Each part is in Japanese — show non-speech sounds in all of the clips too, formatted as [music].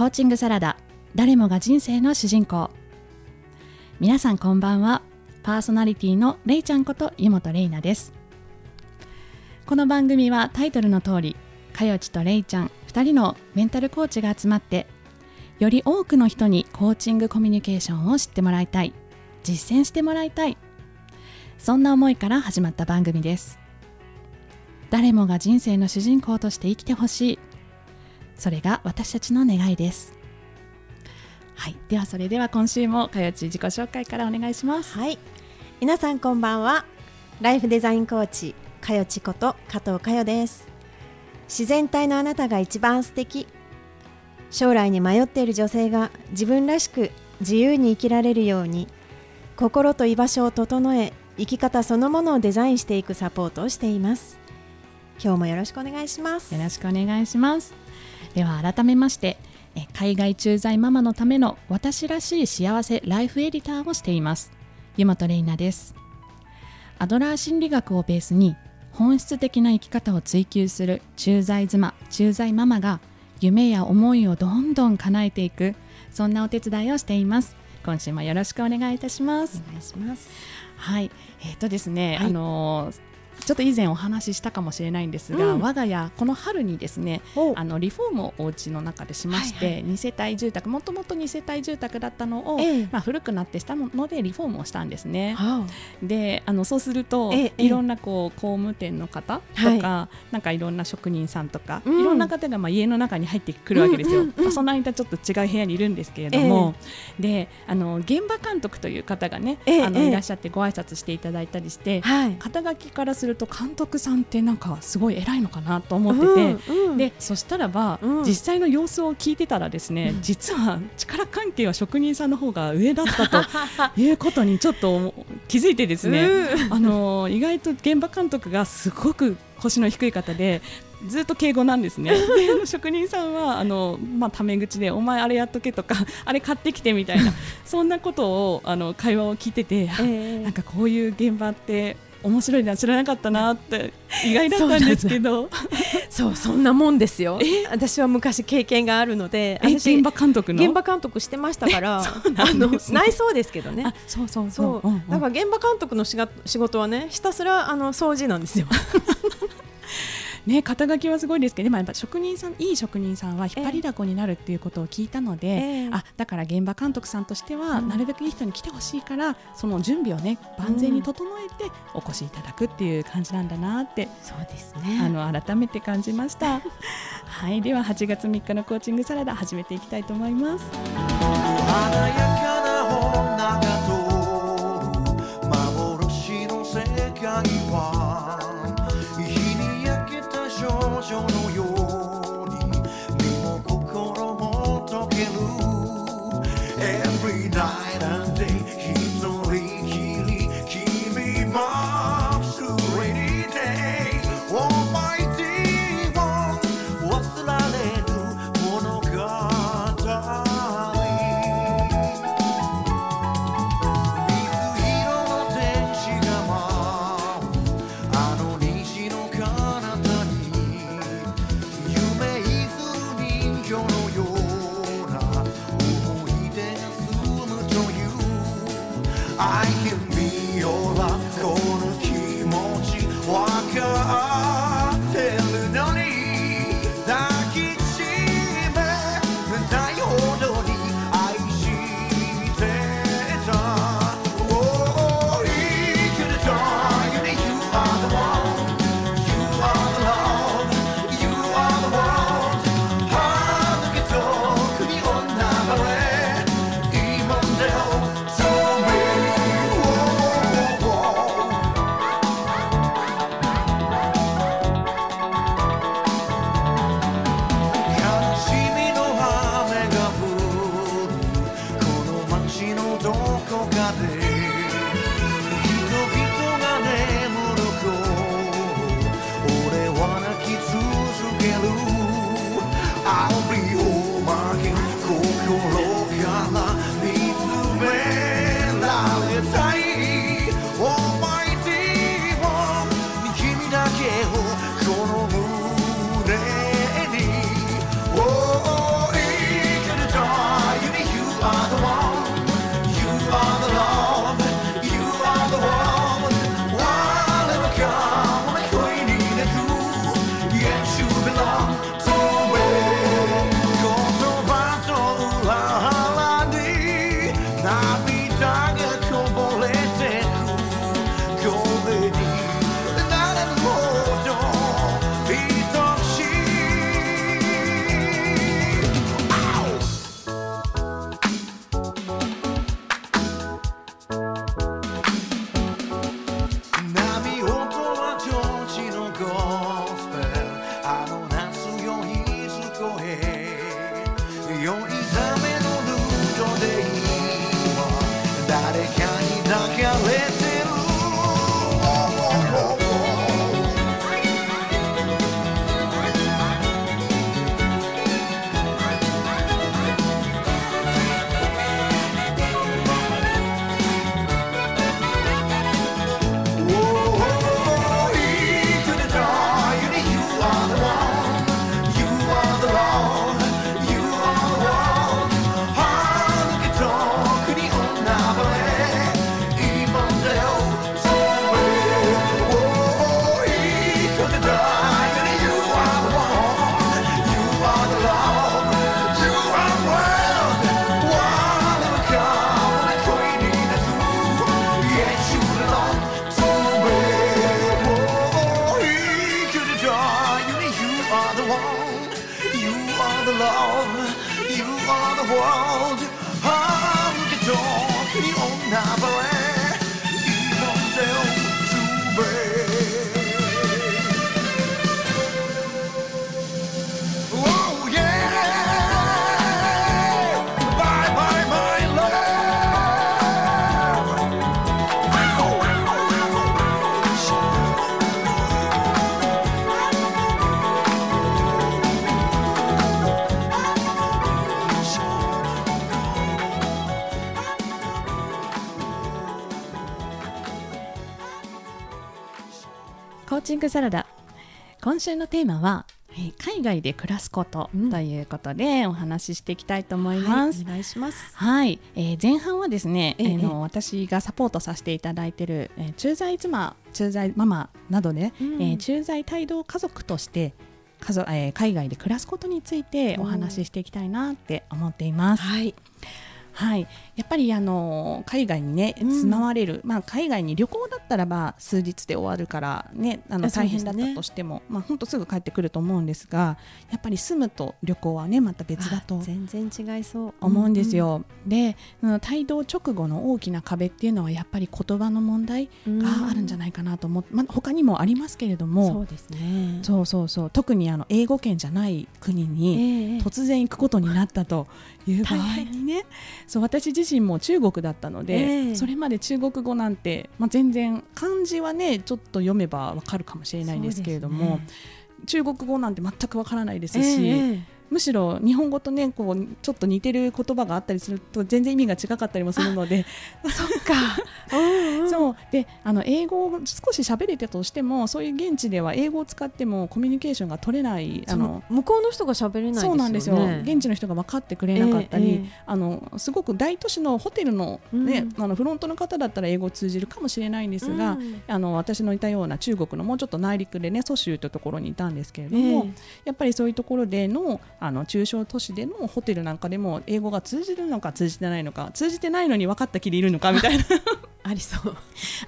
コーチングサラダ誰もが人生の主人公。皆さんこんばんは。パーソナリティのれいちゃんこと湯本れいなです。この番組はタイトルの通りかよちとれいちゃん2人のメンタルコーチが集まってより多くの人にコーチングコミュニケーションを知ってもらいたい実践してもらいたいそんな思いから始まった番組です。誰もが人生の主人公として生きてほしいそれが私たちの願いです。はい。ではそれでは今週もかよち自己紹介からお願いします。はい。皆さんこんばんは。ライフデザインコーチかよちこと加藤かよです。自然体のあなたが一番素敵。将来に迷っている女性が自分らしく自由に生きられるように心と居場所を整え生き方そのものをデザインしていくサポートをしています。今日もよろしくお願いします。よろしくお願いしますでは改めましてえ海外駐在ママのための私らしい幸せライフエディターをしています。湯本玲奈です。アドラー心理学をベースに本質的な生き方を追求する駐在妻駐在ママが夢や思いをどんどん叶えていくそんなお手伝いをしています。今週もよろしくお願いいたします。お願いします。はい。えっ、とですね、はい。あのーちょっと以前お話ししたかもしれないんですが、うん。我が家この春にですねおあのリフォームをお家の中でしまして、はいはい。2世帯住宅もともと2世帯住宅だったのを、ええ。まあ、古くなってしたのでリフォームをしたんですね。はであのそうすると、えいろんなこう工務店の方とか、なんかいろんな職人さんとか、うん。いろんな方がまあ家の中に入ってくるわけですよ。うんうんうんその間ちょっと違う部屋にいるんですけれども、であの現場監督という方がね、あのいらっしゃってご挨拶していただいたりして、はい。肩書きからすると監督さんってなんかすごい偉いのかなと思ってて。うんうん。でそしたらば、うん。実際の様子を聞いてたらですね、うん。実は力関係は職人さんの方が上だったと [laughs] いうことにちょっと気づいてですね、うん。あの意外と現場監督がすごく腰の低い方でずっと敬語なんですね。[laughs] で職人さんはあの、まあ、タメ口で「お前あれやっとけ」とか「[laughs] あれ買ってきて」みたいなそんなことをあの会話を聞いてて、あええ。なんかこういう現場って面白いな知らなかったなって意外だったんですけど。そうそんなもんですよ。え？私は昔経験があるので現場監督の？現場監督してましたから。あのですね。内装ですけどね。あそうそうそう、う。んうん。だから現場監督のしが仕事はねひたすらあの掃除なんですよ。ね肩書きはすごいですけどでもやっぱ職人さんいい職人さんは引っ張りだこになるっていうことを聞いたので、ええ。あだから現場監督さんとしては、うん。なるべくいい人に来てほしいからその準備をね万全に整えてお越しいただくっていう感じなんだなって、そうですあの改めて感じました。[laughs] はいでは8月3日のコーチングサラダ始めていきたいと思います。華やかな女が通る幻の世界はた少女ングサラダ。今週のテーマはえー海外で暮らすことうんということでお話ししていきたいと思いはいます。お願いします。はい、えー前半はですね、えええーの私がサポートさせていただいている、えー駐在妻、駐在ママなどね、うん。えー駐在帯同家族として家族、えー海外で暮らすことについてお話ししていきたいなって思っています。はいはい、やっぱりあの海外にねうん。住まわれる、まあ海外に旅行だったらば数日で終わるからねあの大変だったとしても、まあ本当すぐ帰ってくると思うんですが、やっぱり住むと旅行はねまた別だとあ全然違いそう。思うんですよ。で、うん。帯同直後の大きな壁っていうのはやっぱり言葉の問題があるんじゃないかなと思って、まあ他にもありますけれども、そうですね。そうそうそう。特にあの英語圏じゃない国に。ええ。突然行くことになったという場合にね。そう私自身も中国だったので、ええ。それまで中国語なんて、まあ、全然漢字はねちょっと読めばわかるかもしれないんですけれども、ね。中国語なんて全くわからないですし、ええむしろ日本語とねこうちょっと似てる言葉があったりすると全然意味が違かったりもするので。そっか。[laughs] そう。であの英語を少し喋れたとしてもそういう現地では英語を使ってもコミュニケーションが取れないあそのの向こうの人が喋れないね。そうなんですよ。現地の人が分かってくれなかったり、ええええあのすごく大都市のホテルの,、ねうん。あのフロントの方だったら英語通じるかもしれないんですが、うん。あの私のいたような中国のもうちょっと内陸でね蘇州というところにいたんですけれども、え。やっぱりそういうところでのあの中小都市でのホテルなんかでも英語が通じるのか通じてないのか通じてないのに分かったきりいるのかみたいな。[laughs] ありそう。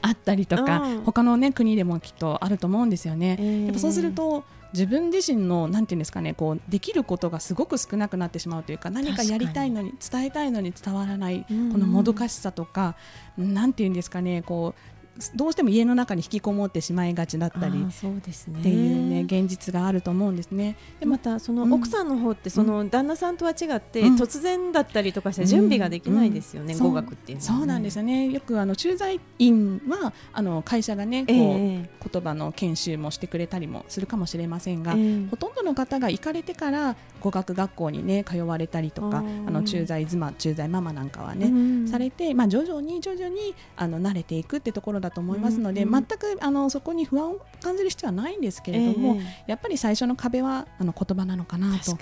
あったりとか、うん。他の、ね、国でもきっとあると思うんですよね。ええやっぱそうすると自分自身のなんていうんですかねこうできることがすごく少なくなってしまうというか何かやりたいのに伝えたいのに伝わらないこうん。のもどかしさとか、なんていうんですかねこうどうしても家の中に引きこもってしまいがちだったりそうですね。っていうね現実があると思うんですね。でまたそのうん。奥さんの方ってその旦那さんとは違ってうん。突然だったりとかして準備ができないですよね、う。ん語学っていうのはね。そうなんですよね。よくあの駐在員はあの会社がねこう、ええ言葉の研修もしてくれたりもするかもしれませんが、ええ。ほとんどの方が行かれてから語学学校にね通われたりとかあの駐在妻駐在ママなんかはね、うん。されて、まあ、徐々に徐々にあの慣れていくってところだと思いますので、うん。うん。全くあのそこに不安を感じる必要はないんですけれども、ええ。やっぱり最初の壁はあの言葉なのかなと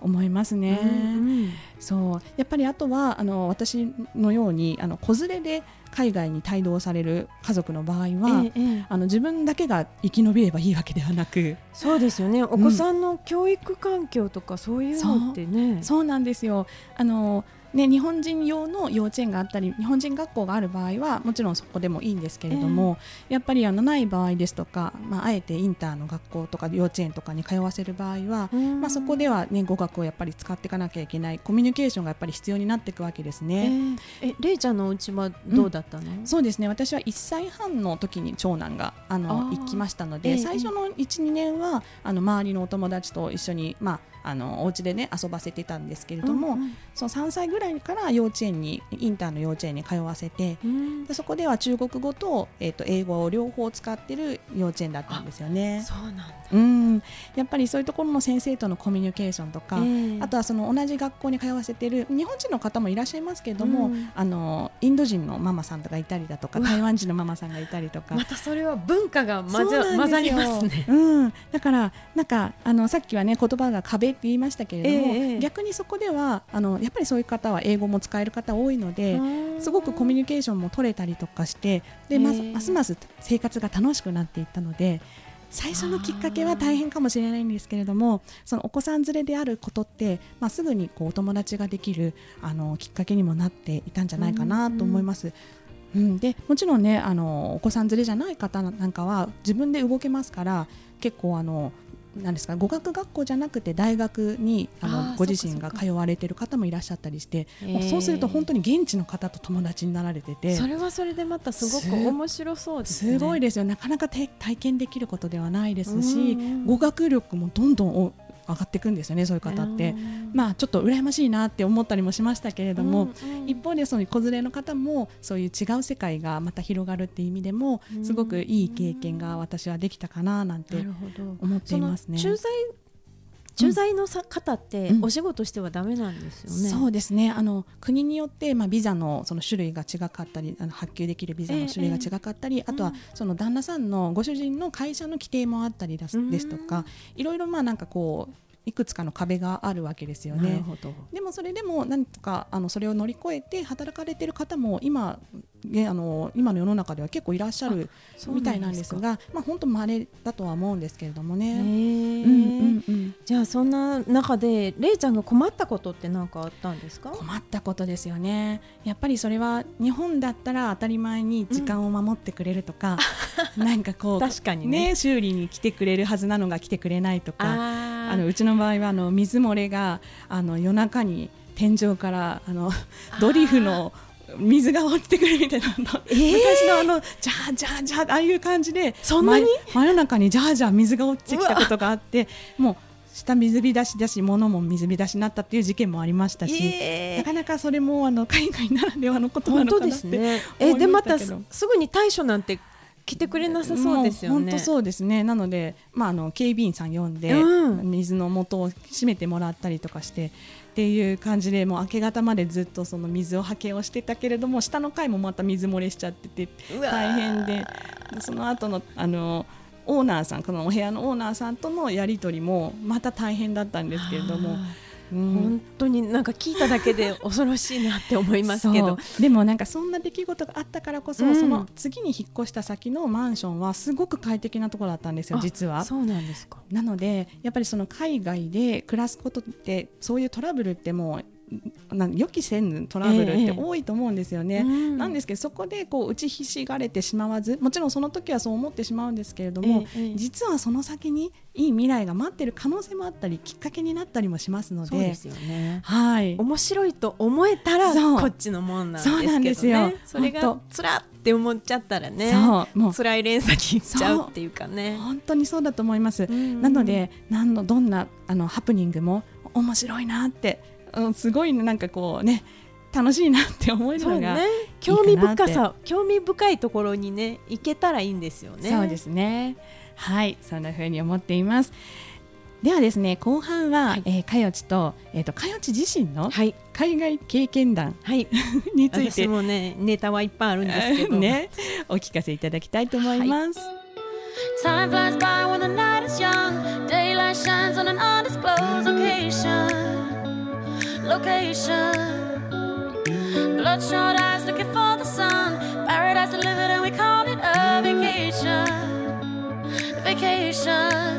思いますね。うん。そう。やっぱりあとはあの私のようにあの子連れで海外に帯同される家族の場合は、ええええ。あの自分だけが生き延びればいいわけではなくそうですよね。お子さんの教育環境とかそういうのってね、そうなんですよ。あのね、日本人用の幼稚園があったり日本人学校がある場合はもちろんそこでもいいんですけれども、やっぱりあのない場合ですとか、まあ、あえてインターの学校とか幼稚園とかに通わせる場合は、うん。まあ、そこでは、ね、語学をやっぱり使っていかなきゃいけないコミュニケーションがやっぱり必要になっていくわけですえね。ええ。れいちゃんのお家はどうだったの、そうですね。私は1歳半の時に長男があの行きましたので、ええ。最初の1、2年はあの周りのお友達と一緒に、まああのお家でね遊ばせてたんですけれども、うんうん。その3歳ぐらいから幼稚園にインターの幼稚園に通わせてうん。でそこでは中国語と,、えー、と英語を両方使ってる幼稚園だったんですよね。そうなんだ、うん。やっぱりそういうところの先生とのコミュニケーションとか、ええ。あとはその同じ学校に通わせてる日本人の方もいらっしゃいますけれども、うん。あのインド人のママさんとかいたりだとか台湾人のママさんがいたりとか。またそれは文化が混ざ混ざりますね。うん、だからなんかあのさっきはね言葉が壁って言いましたけれども、ええええ。逆にそこではあのやっぱりそういう方は英語も使える方多いので、すごくコミュニケーションも取れたりとかしてで、まますます生活が楽しくなっていったので最初のきっかけは大変かもしれないんですけれどもそのお子さん連れであることって、まあ、すぐにこうお友達ができるあのきっかけにもなっていたんじゃないかなと思います。うん、でもちろんねあのお子さん連れじゃない方なんかは自分で動けますから結構あのなんですか語学学校じゃなくて大学にあのご自身が通われてる方もいらっしゃったりして、へー。そうすると本当に現地の方と友達になられててそれはそれでまたすごすく面白そうですね。すごいですよ。なかなかて体験できることではないですし、うんうん。語学力もどんどんお上がっていくんですよねそういう方って。まあちょっと羨ましいなって思ったりもしましたけれども、一方でその子連れの方もそういう違う世界がまた広がるっていう意味でもうんすごくいい経験が私はできたかななんて。思っていますね。駐在駐在のさ方ってうん。お仕事してはダメなんですよね。そうですね。あの国によって、まあ、ビザのその種類が違かったりあの発給できるビザの種類が違かったり、あとはうんその旦那さんのご主人の会社の規定もあったりです,、うん。ですとかいろいろまあなんかこういくつかの壁があるわけですよね。なるほど。でもそれでも何とかあのそれを乗り越えて働かれている方も今ねあの今の世の中では結構いらっしゃるみたいなんですか。がまあ本当稀だとは思うんですけれどもへね。ーうんうんうんじゃあそんな中でれいちゃんが困ったことって何かあったんですか？困ったことですよねやっぱりそれは日本だったら当たり前に時間を守ってくれるとか、[laughs] なんかこう確かにねね修理に来てくれるはずなのが来てくれないとかああのうちの場合はあの水漏れがあの夜中に天井からあのドリフの水が落ちてくるみたいな、あの。えー。昔のあのジャージャージャーああいう感じでそんなに？真真夜中にジャージャー水が落ちてきたことがあってもう下水浸しだし物も水浸しになったっていう事件もありましたし、えなかなかそれもあの海外ならではのことなのかなってですね。えでまたすぐに対処なんて来てくれなさそうですよね。本当そうですね。なので、まああの警備員さん呼んで、うん水の元を閉めてもらったりとかしてっていう感じでもう明け方までずっとその水をはけをしてたけれども下の階もまた水漏れしちゃってて大変でその後のあのオーナーさんこのお部屋のオーナーさんとのやり取りもまた大変だったんですけれどもうん本当になんか聞いただけで恐ろしいなって思いますけど。でもなんかそんな出来事があったからこそ、うんその次に引っ越した先のマンションはすごく快適なところだったんですよあ実は。そうなんですか。なのでやっぱりその海外で暮らすことってそういうトラブルってもうなん予期せぬトラブルって多いと思うんですよね。うんなんですけどそこでこう打ちひしがれてしまわずもちろんその時はそう思ってしまうんですけれども、ええええ実はその先にいい未来が待ってる可能性もあったりきっかけになったりもしますのでそうですよね。はい面白いと思えたらこっちのもんなんですけどね。そうなんですよそれが本つらって思っちゃったらね。そうもう辛い連鎖にいっちゃうっていうかね。本当にそうだと思います。うんなので何のどんなあのハプニングも面白いなって、うん、すごいなんかこうね楽しいなって思えるのがね。興味深さ、興味深いところにね行けたらいいんですよね。そうですね。はい、そんな風に思っています。ではですね、後半は、はいえーかよちと、えっ、と、かよち自身のはい海外経験談はい。[laughs] について。私もねネタはいっぱいあるんですけど。ね、お聞かせいただきたいと思います。[laughs] Time flies location. Bloodshot eyes looking for the sun. Paradise delivered, and we call it a vacation. Vacation.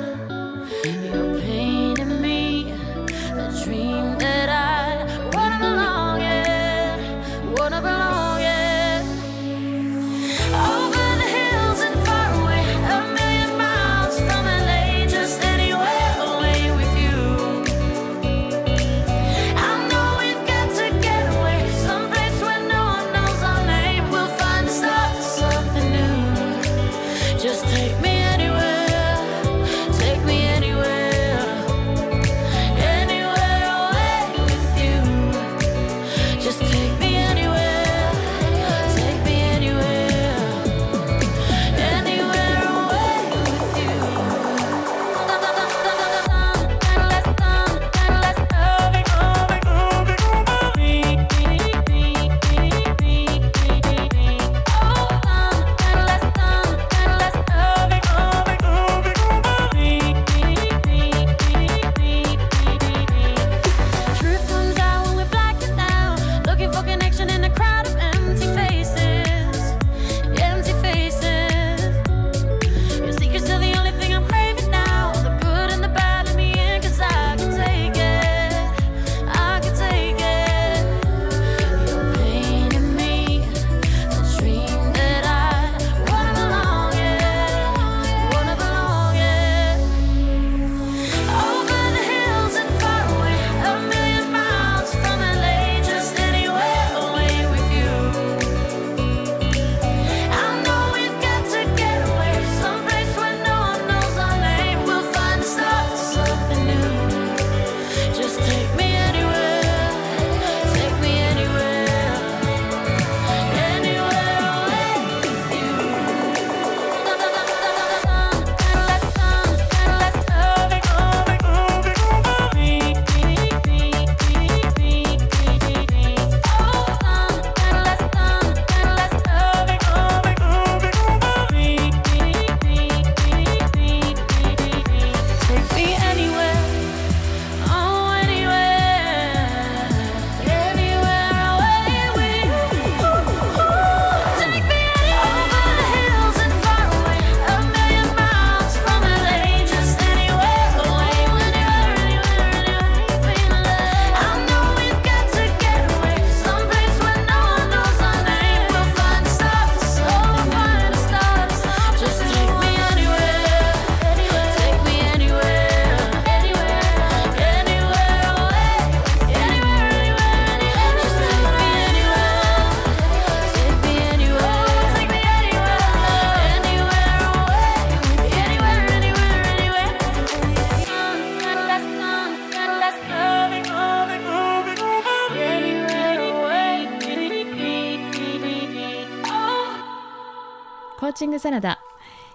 ーチングサラダ、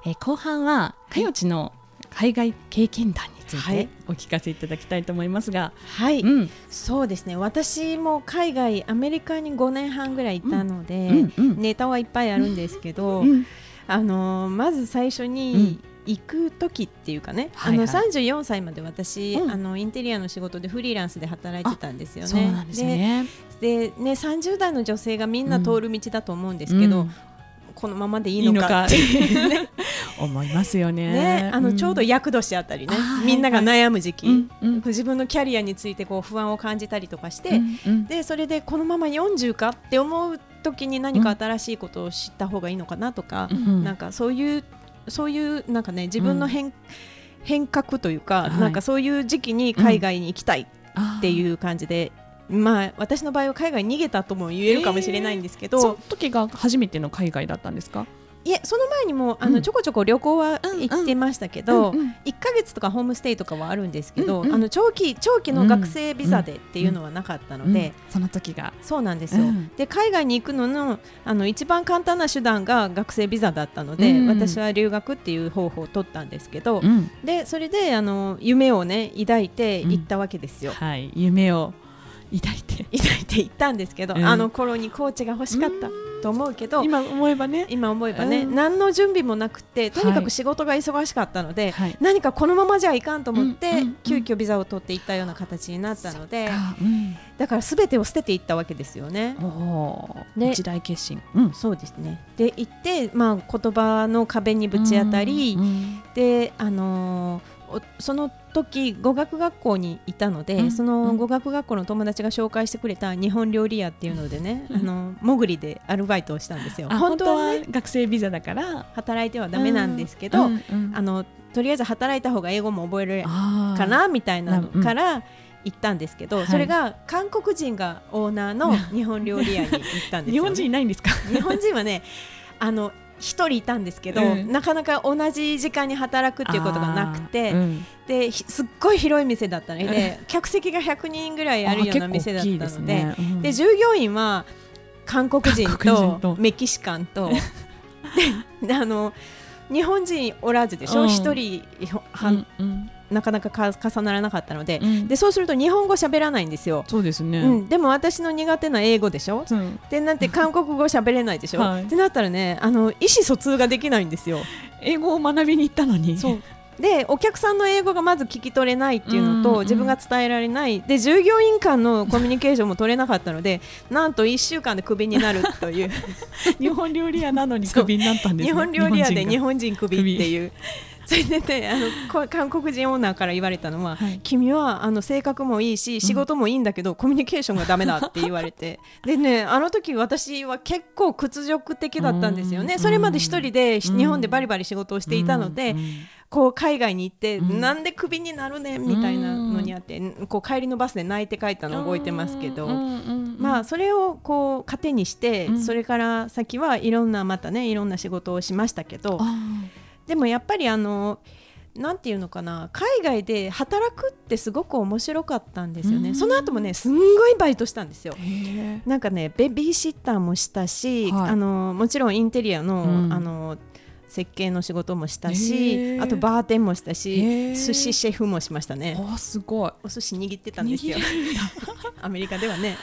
えー後半はかよちの海外経験談についはい。てお聞かせいただきたいと思いますが、はい、うん。そうですね。私も海外アメリカに5年半ぐらいいたので、うんうんネタはいっぱいあるんですけど、うんあのーまず最初に行く時っていうかね、はいはい。あの34歳まで私、うん。あのインテリアの仕事でフリーランスで働いてたんですよね。ですね。ででね30代の女性がみんな通る道だと思うんですけど、うんこのままでいいいのかって。いうね思いますよね。ねあのちょうどや厄年あたりね、みんなが悩む時期、うんうん。自分のキャリアについてこう不安を感じたりとかして、うんうん。でそれでこのまま40かって思う時に何か新しいことを知った方がいいのかなとか、うん。なんかそういうそういうなんかね自分の変,、変革というか、はい。なんかそういう時期に海外に行きたいってういう感じで、まあ私の場合は海外に逃げたとも言えるかもしれないんですけど、その時が初めての海外だったんですか？いえその前にもあの、うん。ちょこちょこ旅行は行ってましたけど、うんうん1ヶ月とかホームステイとかはあるんですけど、うんうん。あの長期長期の学生ビザでっていうのはなかったので、うんその時が。そうなんですよ、うん。で海外に行くののあの一番簡単な手段が学生ビザだったので、うん私は留学っていう方法を取ったんですけど、うん。でそれであの夢をね抱いて行ったわけですよ。はい、夢を抱いて。抱 [laughs] いて行ったんですけど、うんあの頃にコーチが欲しかったと思うけど、今思えばね。今思えばね、うん何の準備もなくてとにかはいく仕事が忙しかったので、はい。何かこのままじゃいかんと思って、うんうんうん急遽ビザを取っていったような形になったのであうんだから全てを捨てていったわけですよね。おおー、ね一大決心。うん。そうですねで行って、まあ、言葉の壁にぶち当たり、うんであのーおその時語学学校にいたので、うん。その語学学校の友達が紹介してくれた日本料理屋っていうのでね、うん。あの潜りでアルバイトをしたんですよ。あ本当はね学生ビザだから。働いてはダメなんですけど、うん。うん。あのとりあえず働いた方が英語も覚えるかなみたいなのうんから行ったんですけど、はい。それが韓国人がオーナーの日本料理屋に行ったんですよ、ね。[laughs] 日本人いないんですか？[laughs] 日本人はねあの一人いたんですけど、うん。なかなか同じ時間に働くっていうことがなくて、うん。でひすっごい広い店だったの。で客席が100人ぐらいあるような店だったのでね。うん。で従業員は韓国人とと。メキシカンと。あの日本人おらずでしょ？うん。一、人は、うんうんなかなかか重ならなかったので,、うんでそうすると日本語喋らないんですよ。そうですね。うん、でも私の苦手な英語でしょうんでなんて [laughs] 韓国語喋れないでしょ、はいってなったらねあの意思疎通ができないんですよ。英語を学びに行ったのに。でお客さんの英語がまず聞き取れないっていうのと、自分が伝えられないで従業員間のコミュニケーションも取れなかったので [laughs] なんと1週間でクビになるという [laughs] 日本料理屋なのにクビになったんですね。日本料理屋で日本人クビっていう。[laughs] それでねあのこ韓国人オーナーから言われたのは、はい。君はあの性格もいいし仕事もいいんだけど、コミュニケーションがダメだって言われて。[laughs] でねあの時私は結構屈辱的だったんですよね、うん。それまで一人でうん。日本でバリバリ仕事をしていたので、うん。うんこう海外に行って、うん。なんでクビになるねん？みたいなのにあって、こう帰りのバスで泣いて帰ったのを覚えてますけど、うん。うん。うんまあそれをこう糧にして、うん。それから先はいろんなまたねいろんな仕事をしましたけど、あでもやっぱりあのなんていうのかな海外で働くってすごく面白かったんですよね、うん。その後もねすんごいバイトしたんですよ。なんかねベビーシッターもしたし、はい。あのもちろんインテリアの,、うん。あの設計の仕事もしたへしーあとバーテンもしたし寿司シェフもしましたえ。ね。あすごい。お寿司握ってたんですよ。アメリカではね。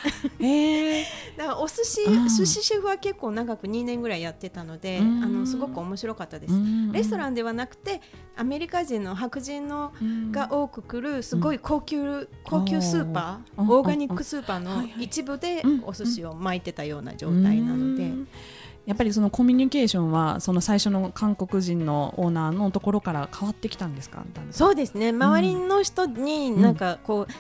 だからお寿司うん寿司シェフは結構長く2年ぐらいやってたので、うん。あのすごく面白かったです、レストランではなくてアメリカ人の白人のンが多く来るすごい高級、高級スーパー、うんオーガニックスーパーの一部でうん。お寿司を巻いてたような状態なので、やっぱりそのコミュニケーションはその最初の韓国人のオーナーのところから変わってきたんですか？そうですね。周りの人になんかこう、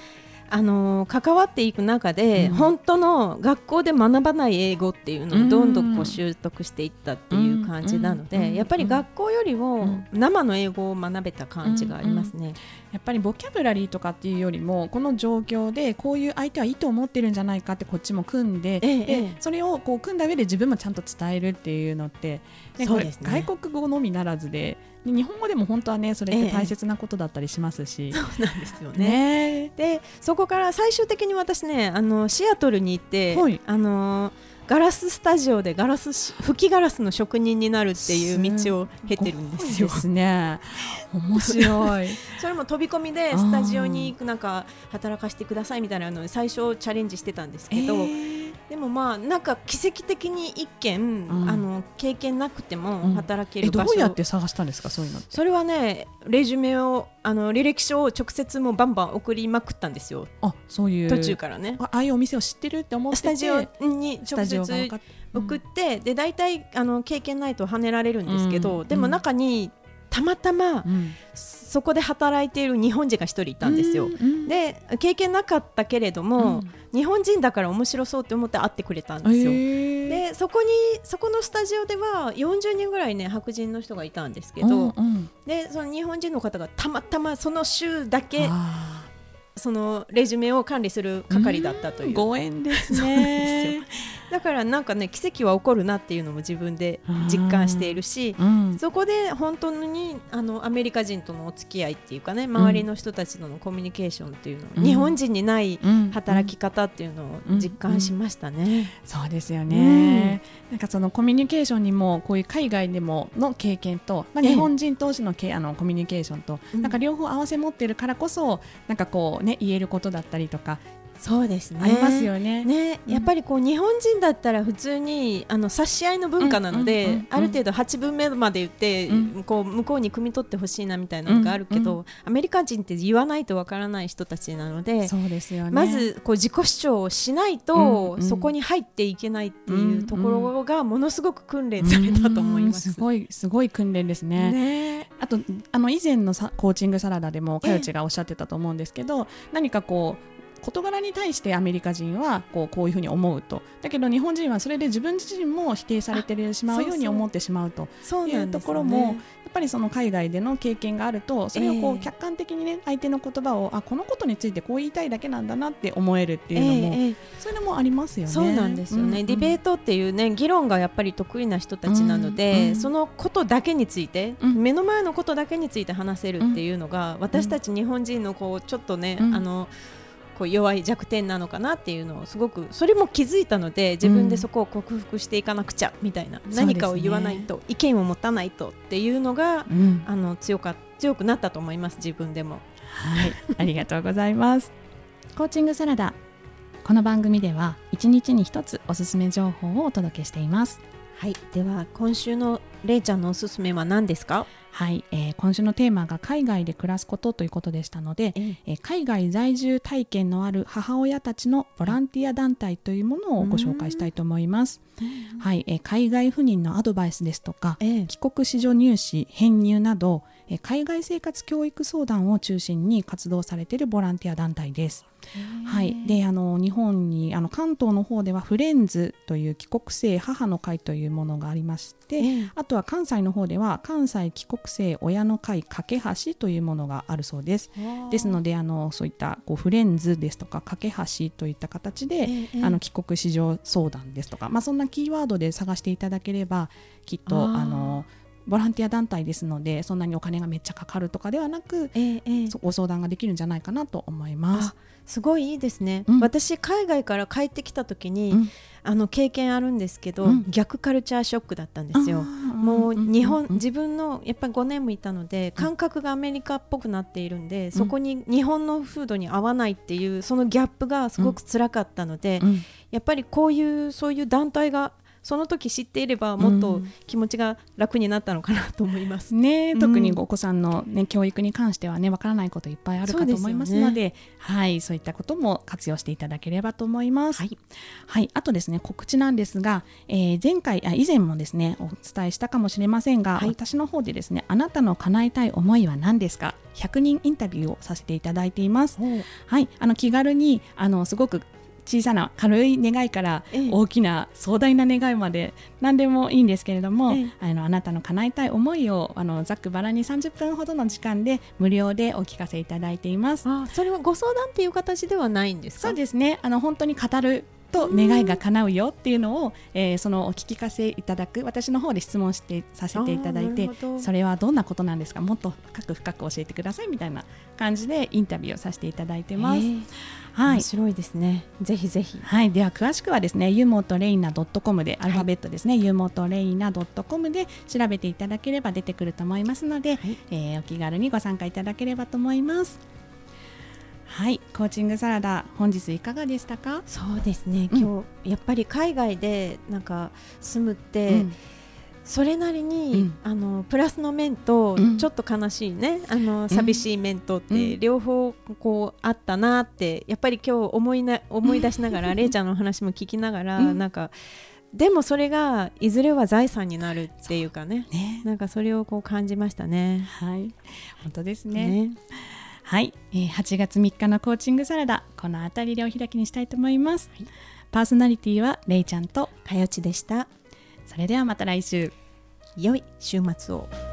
あのー関わっていく中で、うん。本当の学校で学ばない英語っていうのをどんどんこう習得していったっていう感じなので、うん。やっぱり学校よりもうん。生の英語を学べた感じがありますね。やっぱりボキャブラリーとかっていうよりもこの状況でこういう相手はいいと思ってるんじゃないかってこっちも組んで,で、ええええ。それをこう組んだ上で自分もちゃんと伝えるっていうのってでそうですね。外国語のみならずでで日本語でも本当はねそれって大切なことだったりしますし、そうなんですよね。ね。でそこから最終的に私ねあのシアトルに行って、はい。あのガラススタジオでガラスし吹きガラスの職人になるっていう道を経てるんですよ。すね。[laughs] 面白い。それも飛び込みでスタジオになんか働かせてくださいみたいなのに最初チャレンジしてたんですけど、えーでもまあなんか奇跡的に一件、ん。あの経験なくてうん。も働けえる場所、どうやって探したんですかそういうのそれはねレジュメをあの履歴書を直接もうバンバン送りまくったんですよ。あそういう。途中からね。あああいうお店を知ってるって思ってて。スタジオに直接送って、で大体あの経験ないと跳ねられるんですけど、うん。でも中にたまたまうん。そこで働いている日本人が一人いたんですよ。うんで経験なかったけれども、うん。日本人だから面白そうって思って会ってくれたんえですよ。ーでそこにそこのスタジオでは40人ぐらいね白人の人がいたんですけど、うんうん。でその日本人の方がたまたまその週だけあそのレジュメを管理する係だったという。ーご縁ですそうねだからなんかね奇跡は起こるなっていうのも自分で実感しているしうん。そこで本当にあのアメリカ人とのお付き合いっていうかね周りの人たちとのコミュニケーションっていうの、うん。日本人にないうん働き方っていうのを実感しましたね。そうですよね、なんかそのコミュニケーションにもこういう海外でもの経験と、まあ、ええ。日本人同士のけあのコミュニケーションと、うん。なんか両方合わせ持ってるからこそなんかこうね言えることだったりとかそうですね。ありますよね。ね、うん。やっぱりこう日本人だったら普通にあの差し合いの文化なので、ある程度8分目まで言って、うん。こう向こうに汲み取ってほしいなみたいなのがあるけど、うんアメリカ人って言わないとわからない人たちなので、そうですよね。まずこう自己主張をしないと、そこに入っていけないっていうところがものすごく訓練されたと思います。うんすごいすごい訓練ですね。ね。あとあの以前のさコーチングサラダでもええかよちがおっしゃってたと思うんですけど、何かこう事柄に対してアメリカ人はこうこういうふうに思うと。だけど日本人はそれで自分自身も否定されてしまうように思ってしまうと。そういうんところも、やね。っぱりその海外での経験があるとそれをこええう客観的にね相手の言葉をあこのことについてこう言いたいだけなんだなって思えるっていうのも、ええええ。そういうのもありますよね。そうなんですよね、うんうん。ディベートっていうね議論がやっぱり得意な人たちなので、うんうんそのことだけについて、うん。目の前のことだけについて話せるっていうのが、私たち日本人のこうちょっとね、うん。あのこう弱い弱点なのかなっていうのをすごくそれも気づいたので自分でそこを克服していかなくちゃみたいな、すね何かを言わないと、意見を持たないとっていうのがうんあの強か強くなったと思います自分でも。はい、ありがとうございます。コーチングサラダ。この番組では一日に一つおすすめ情報をお届けしています。はい、では今週のれいちゃんのおすすめは何ですか、はい、えー今週のテーマが海外で暮らすことということでしたので、えー海外在住体験のある母親たちのボランティア団体というものをご紹介したいと思います。はい、えー海外赴任のアドバイスですとか、ええ。帰国子女入試編入などえー海外生活教育相談を中心に活動されているボランティア団体です。はい、であの日本にあの関東の方ではフレンズという帰国生母の会というものがありまして、ええ。あとは関西の方では関西帰国生親の会架け橋というものがあるそうです。ですのであのそういったこうフレンズですとか架け橋といった形で、ええ。あの帰国子女相談ですとか、まあ、そんなキーワードで探していただければきっとあのボランティア団体ですのでそんなにお金がめっちゃかかるとかではなく、ええええ。そご相談ができるんじゃないかなと思います。あ。すごいいいですね、うん。私海外から帰ってきた時に、うん。あの経験あるんですけど、うん。逆カルチャーショックだったんですよ。もう日本、自分のやっぱり5年もいたので感覚がアメリカっぽくなっているんで、そこに日本の風土に合わないっていうそのギャップがすごく辛かったので、うん。やっぱりこういうそういう団体がその時知っていればもっと気持ちが楽になったのかなと思います。ね、うん。特にお子さんの、ね、教育に関してはねわからないこといっぱいあるかと思いますのでそうですはい、そういったことも活用していただければと思います。はい、はい、あとですね告知なんですが、えー前回あ以前もですねお伝えしたかもしれませんが、はい。私の方でですねあなたの叶えたい思いは何ですか？100人インタビューをさせていただいています。はい、あの気軽にあのすごく小さな軽い願いからええ。大きな壮大な願いまで何でもいいんですけれども、ええ。あのあなたの叶えたい思いをあのざっくばらんに30分ほどの時間で無料でお聞かせいただいています。あそれはご相談っていう形ではないんですか？そうですね。あの本当に語ると願いが叶うよっていうのを、えーそのお聞きかせいただく私の方で質問してさせていただいてそれはどんなことなんですか？もっと深く深く教えてくださいみたいな感じでインタビューをさせていただいてます。はい。面白いですね。ぜひぜひ。はい、では詳しくはですね、ユモトレイナ .com で、アルファベットですね、ユモトレイナ .com で調べていただければ出てくると思いますので、はい。えーお気軽にご参加いただければと思います。はい、コーチングサラダ、本日いかがでしたか？そうですね。うん。今日、やっぱり海外でなんか住むって、うん。それなりに、うん。あのプラスの面とうん。ちょっと悲しいね、あの寂しい面とって、うん。両方こうあったなってやっぱり今日思いな思い出しながら、れいちゃんの話も聞きながら、うん。なんかでもそれがいずれは財産になるっていうかね。ね、なんかそれをこう感じましたね。はい、本当ですね。ねはい、えー8月3日のコーチングサラダ、この辺りでお開きにしたいと思います。パーソナリティはれいちゃんと、かよちでしたそれではまた来週。良い週末を。